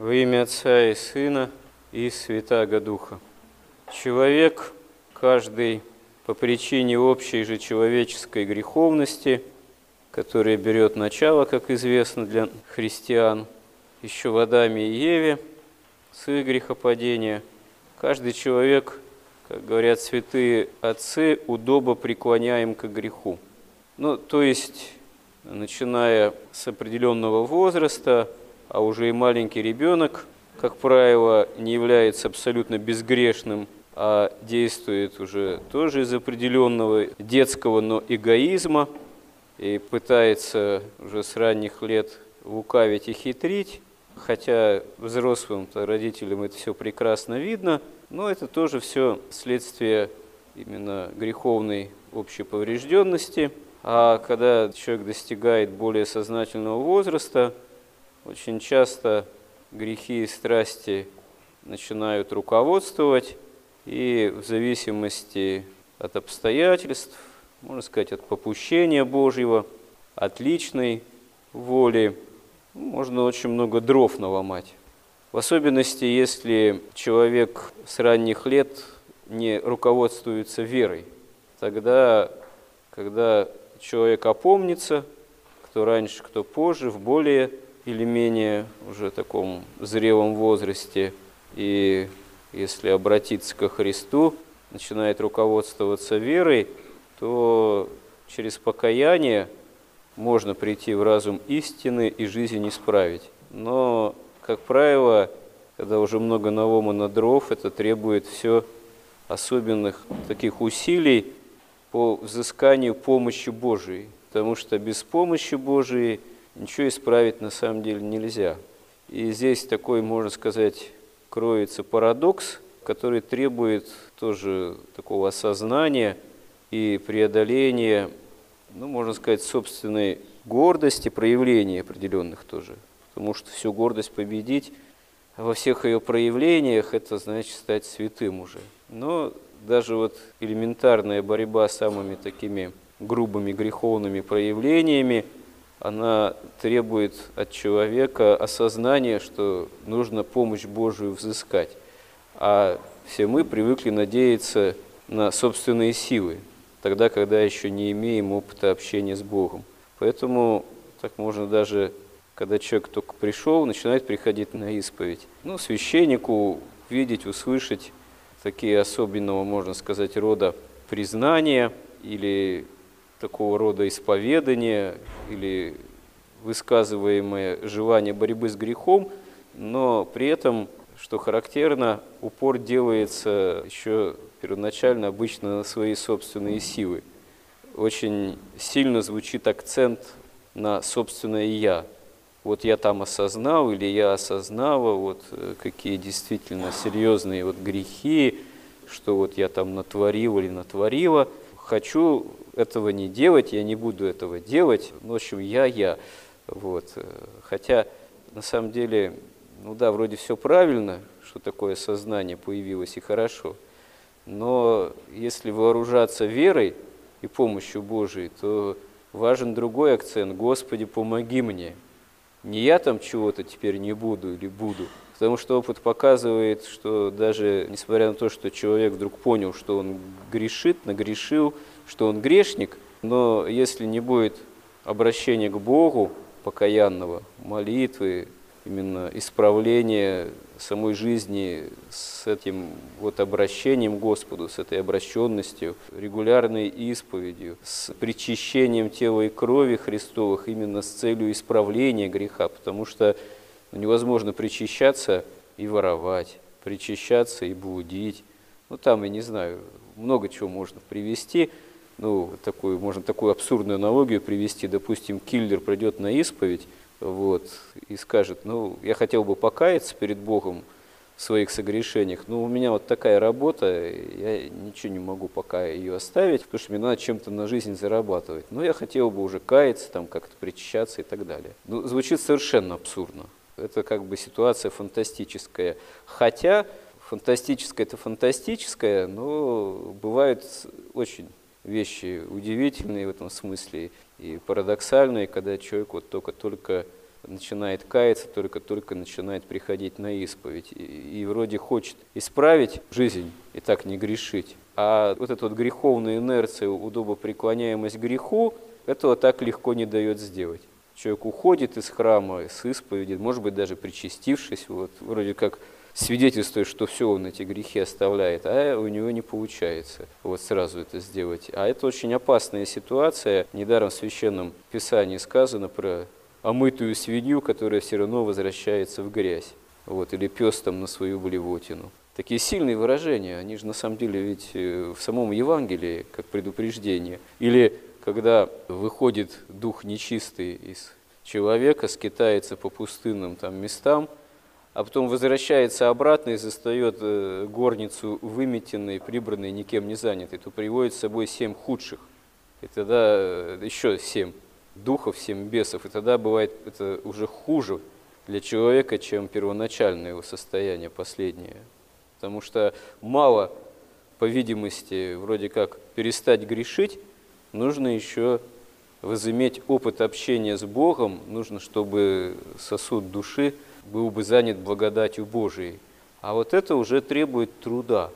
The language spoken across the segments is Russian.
Во имя Отца и Сына и Святаго Духа. Человек, каждый по причине общей же человеческой греховности, которая берет начало, как известно для христиан, еще в Адаме и Еве, с их грехопадения, каждый человек, как говорят святые отцы, удобо преклоняем к греху. Ну, то есть, начиная с определенного возраста, а уже и маленький ребенок, как правило, не является абсолютно безгрешным, а действует уже тоже из определенного детского, но эгоизма, и пытается уже с ранних лет лукавить и хитрить, хотя взрослым родителям это все прекрасно видно, но это тоже все следствие именно греховной общей поврежденности. А когда человек достигает более сознательного возраста, очень часто грехи и страсти начинают руководствовать, и в зависимости от обстоятельств, можно сказать, от попущения Божьего, от личной воли, можно очень много дров наломать. В особенности, если человек с ранних лет не руководствуется верой, тогда, когда человек опомнится, кто раньше, кто позже, в более или менее уже таком зрелом возрасте, и если обратиться ко Христу, начинает руководствоваться верой, то через покаяние можно прийти в разум истины и жизнь исправить. Но, как правило, когда уже много наломано дров, это требует все особенных таких усилий по взысканию помощи Божией. Потому что без помощи Божией ничего исправить на самом деле нельзя. И здесь такой, можно сказать, кроется парадокс, который требует тоже такого осознания и преодоления, ну, можно сказать, собственной гордости, проявления определенных тоже. Потому что всю гордость победить во всех ее проявлениях, это значит стать святым уже. Но даже вот элементарная борьба с самыми такими грубыми греховными проявлениями – она требует от человека осознания, что нужно помощь Божию взыскать. А все мы привыкли надеяться на собственные силы, тогда, когда еще не имеем опыта общения с Богом. Поэтому так можно даже, когда человек только пришел, начинает приходить на исповедь. Ну, священнику видеть, услышать такие особенного, можно сказать, рода признания или такого рода исповедание или высказываемое желание борьбы с грехом, но при этом, что характерно, упор делается еще первоначально обычно на свои собственные силы. Очень сильно звучит акцент на собственное «я». Вот я там осознал или я осознала, вот э, какие действительно серьезные вот грехи, что вот я там натворил или натворила. Хочу этого не делать, я не буду этого делать. Ну, в общем, я, я. Вот. Хотя, на самом деле, ну да, вроде все правильно, что такое сознание появилось и хорошо. Но если вооружаться верой и помощью Божией, то важен другой акцент. Господи, помоги мне. Не я там чего-то теперь не буду или буду. Потому что опыт показывает, что даже несмотря на то, что человек вдруг понял, что он грешит, нагрешил, что он грешник, но если не будет обращения к Богу, покаянного, молитвы, именно исправления самой жизни с этим вот обращением к Господу, с этой обращенностью, регулярной исповедью, с причащением тела и крови Христовых именно с целью исправления греха, потому что невозможно причащаться и воровать, причащаться и блудить. Ну, там, я не знаю, много чего можно привести – ну, такую, можно такую абсурдную аналогию привести, допустим, киллер придет на исповедь, вот, и скажет, ну, я хотел бы покаяться перед Богом в своих согрешениях, но у меня вот такая работа, я ничего не могу пока ее оставить, потому что мне надо чем-то на жизнь зарабатывать. Но я хотел бы уже каяться, там как-то причащаться и так далее. Ну, звучит совершенно абсурдно. Это как бы ситуация фантастическая. Хотя фантастическое это фантастическое, но бывает очень вещи удивительные в этом смысле и парадоксальные, когда человек вот только-только начинает каяться, только-только начинает приходить на исповедь. И, и вроде хочет исправить жизнь и так не грешить. А вот эта вот греховная инерция, удобопреклоняемость греху, этого так легко не дает сделать. Человек уходит из храма с исповеди, может быть, даже причастившись, вот, вроде как свидетельствует, что все, он эти грехи оставляет, а у него не получается вот сразу это сделать. А это очень опасная ситуация. Недаром в Священном Писании сказано про омытую свинью, которая все равно возвращается в грязь. Вот, или пес там на свою блевотину. Такие сильные выражения, они же на самом деле ведь э, в самом Евангелии, как предупреждение. Или когда выходит дух нечистый из человека, скитается по пустынным там местам, а потом возвращается обратно и застает э, горницу выметенной, прибранной, никем не занятой, то приводит с собой семь худших. И тогда э, еще семь духов, семь бесов. И тогда бывает это уже хуже для человека, чем первоначальное его состояние последнее. Потому что мало, по видимости, вроде как перестать грешить, нужно еще возыметь опыт общения с Богом, нужно, чтобы сосуд души был бы занят благодатью Божией. А вот это уже требует труда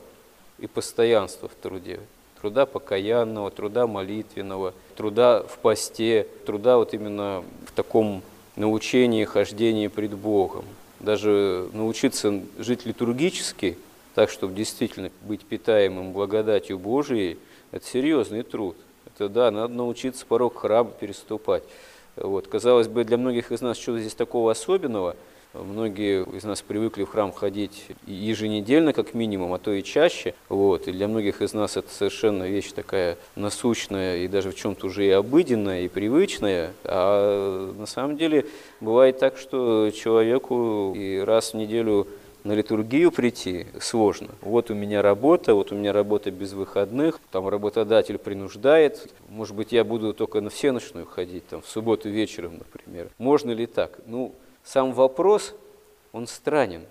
и постоянства в труде. Труда покаянного, труда молитвенного, труда в посте, труда вот именно в таком научении, хождении пред Богом. Даже научиться жить литургически, так, чтобы действительно быть питаемым благодатью Божией, это серьезный труд. Это да, надо научиться порог храма переступать. Вот. Казалось бы, для многих из нас что-то здесь такого особенного – Многие из нас привыкли в храм ходить еженедельно, как минимум, а то и чаще. Вот. И для многих из нас это совершенно вещь такая насущная и даже в чем-то уже и обыденная, и привычная. А на самом деле бывает так, что человеку и раз в неделю на литургию прийти сложно. Вот у меня работа, вот у меня работа без выходных, там работодатель принуждает, может быть, я буду только на всеночную ходить, там, в субботу вечером, например. Можно ли так? Ну, сам вопрос, он странен.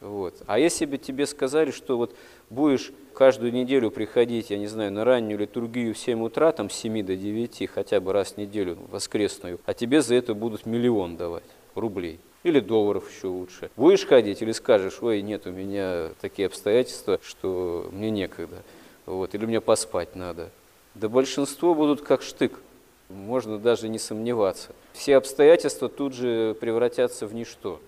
Вот. А если бы тебе сказали, что вот будешь каждую неделю приходить, я не знаю, на раннюю литургию в 7 утра, там с 7 до 9, хотя бы раз в неделю, воскресную, а тебе за это будут миллион давать рублей. Или долларов еще лучше. Будешь ходить или скажешь, ой, нет, у меня такие обстоятельства, что мне некогда. Вот, или мне поспать надо. Да большинство будут как штык можно даже не сомневаться. Все обстоятельства тут же превратятся в ничто.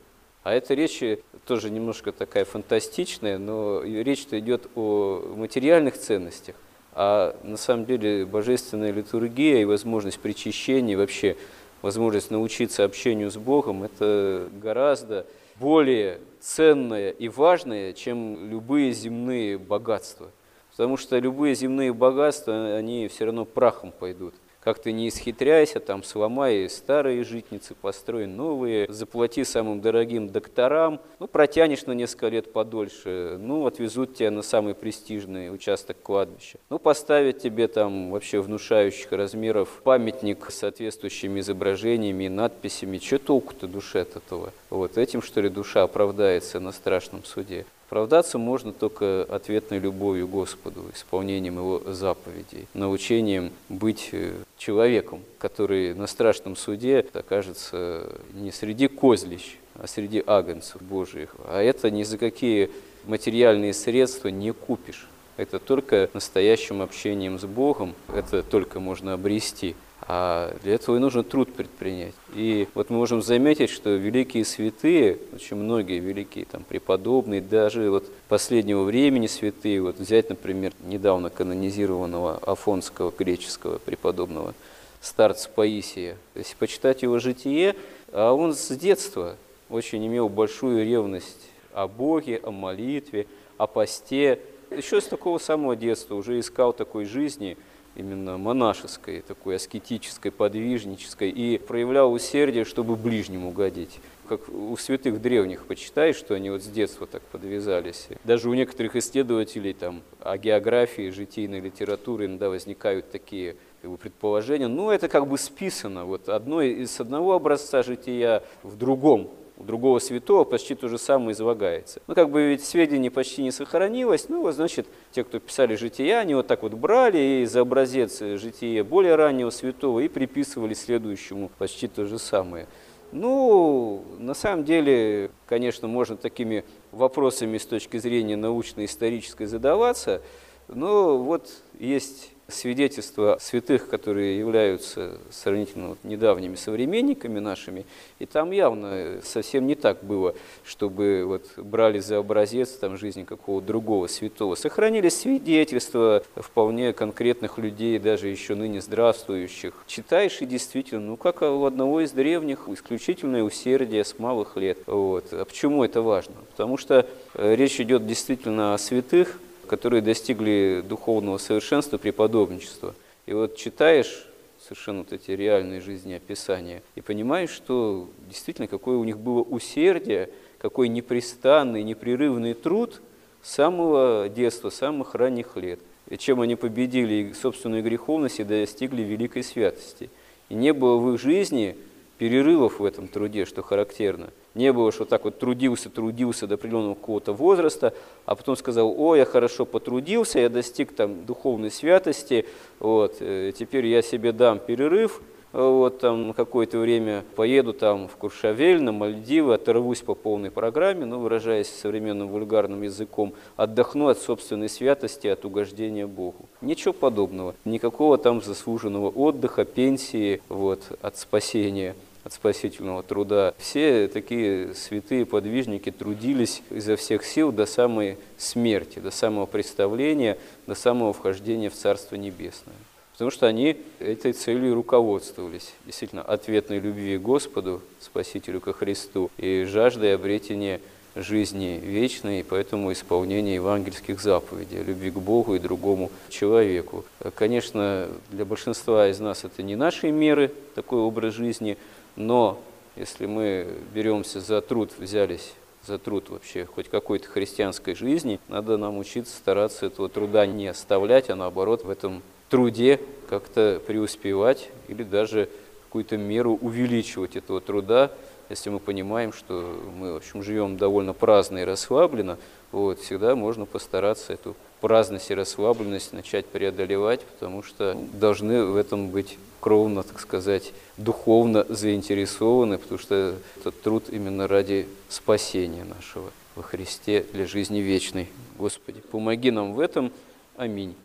А эта речь тоже немножко такая фантастичная, но речь-то идет о материальных ценностях. А на самом деле божественная литургия и возможность причащения, вообще возможность научиться общению с Богом, это гораздо более ценное и важное, чем любые земные богатства. Потому что любые земные богатства, они все равно прахом пойдут как ты не исхитряйся, там сломай старые житницы, построй новые, заплати самым дорогим докторам, ну, протянешь на несколько лет подольше, ну, отвезут тебя на самый престижный участок кладбища. Ну, поставят тебе там вообще внушающих размеров памятник с соответствующими изображениями и надписями. Что толку-то душе от этого? Вот этим, что ли, душа оправдается на страшном суде? Оправдаться можно только ответной любовью Господу, исполнением Его заповедей, научением быть э, человеком, который на страшном суде окажется не среди козлищ, а среди агнцев Божьих. А это ни за какие материальные средства не купишь. Это только настоящим общением с Богом, это только можно обрести. А для этого и нужно труд предпринять. И вот мы можем заметить, что великие святые, очень многие великие там, преподобные, даже вот последнего времени святые, вот взять, например, недавно канонизированного афонского греческого преподобного старца Паисия. Если почитать его житие, а он с детства очень имел большую ревность о Боге, о молитве, о посте. Еще с такого самого детства уже искал такой жизни – именно монашеской, такой аскетической, подвижнической, и проявлял усердие, чтобы ближнему угодить. Как у святых древних почитай, что они вот с детства так подвязались. Даже у некоторых исследователей там, о географии, житийной литературы иногда возникают такие как бы, предположения. Ну, это как бы списано. Вот одно из одного образца жития в другом у другого святого почти то же самое излагается. Ну, как бы ведь сведений почти не сохранилось, ну, вот, значит, те, кто писали жития, они вот так вот брали и за образец жития более раннего святого и приписывали следующему почти то же самое. Ну, на самом деле, конечно, можно такими вопросами с точки зрения научно-исторической задаваться, но вот есть свидетельства святых, которые являются сравнительно вот недавними современниками нашими, и там явно совсем не так было, чтобы вот брали за образец там, жизни какого-то другого святого. Сохранились свидетельства вполне конкретных людей, даже еще ныне здравствующих. Читаешь и действительно, ну как у одного из древних, исключительное усердие с малых лет. Вот. А почему это важно? Потому что э, речь идет действительно о святых, которые достигли духовного совершенства преподобничества. И вот читаешь совершенно вот эти реальные жизнеописания и понимаешь, что действительно какое у них было усердие, какой непрестанный, непрерывный труд с самого детства, самых ранних лет. И чем они победили собственную греховность и достигли великой святости. И не было в их жизни перерывов в этом труде, что характерно. Не было, что так вот трудился, трудился до определенного какого-то возраста, а потом сказал, о, я хорошо потрудился, я достиг там духовной святости, вот, э, теперь я себе дам перерыв, вот там какое-то время поеду там в Куршавель, на Мальдивы, оторвусь по полной программе, ну, выражаясь современным вульгарным языком, отдохну от собственной святости, от угождения Богу. Ничего подобного. Никакого там заслуженного отдыха, пенсии, вот, от спасения спасительного труда. Все такие святые подвижники трудились изо всех сил до самой смерти, до самого представления, до самого вхождения в Царство Небесное. Потому что они этой целью руководствовались. Действительно, ответной любви Господу, Спасителю ко Христу, и жаждой обретения жизни вечной, и поэтому исполнения евангельских заповедей, любви к Богу и другому человеку. Конечно, для большинства из нас это не наши меры, такой образ жизни – но если мы беремся за труд, взялись за труд вообще хоть какой-то христианской жизни, надо нам учиться стараться этого труда не оставлять, а наоборот в этом труде как-то преуспевать или даже какую-то меру увеличивать этого труда, если мы понимаем, что мы, в общем, живем довольно праздно и расслабленно, вот, всегда можно постараться эту праздность и расслабленность начать преодолевать, потому что должны в этом быть кровно, так сказать, духовно заинтересованы, потому что этот труд именно ради спасения нашего во Христе для жизни вечной. Господи, помоги нам в этом. Аминь.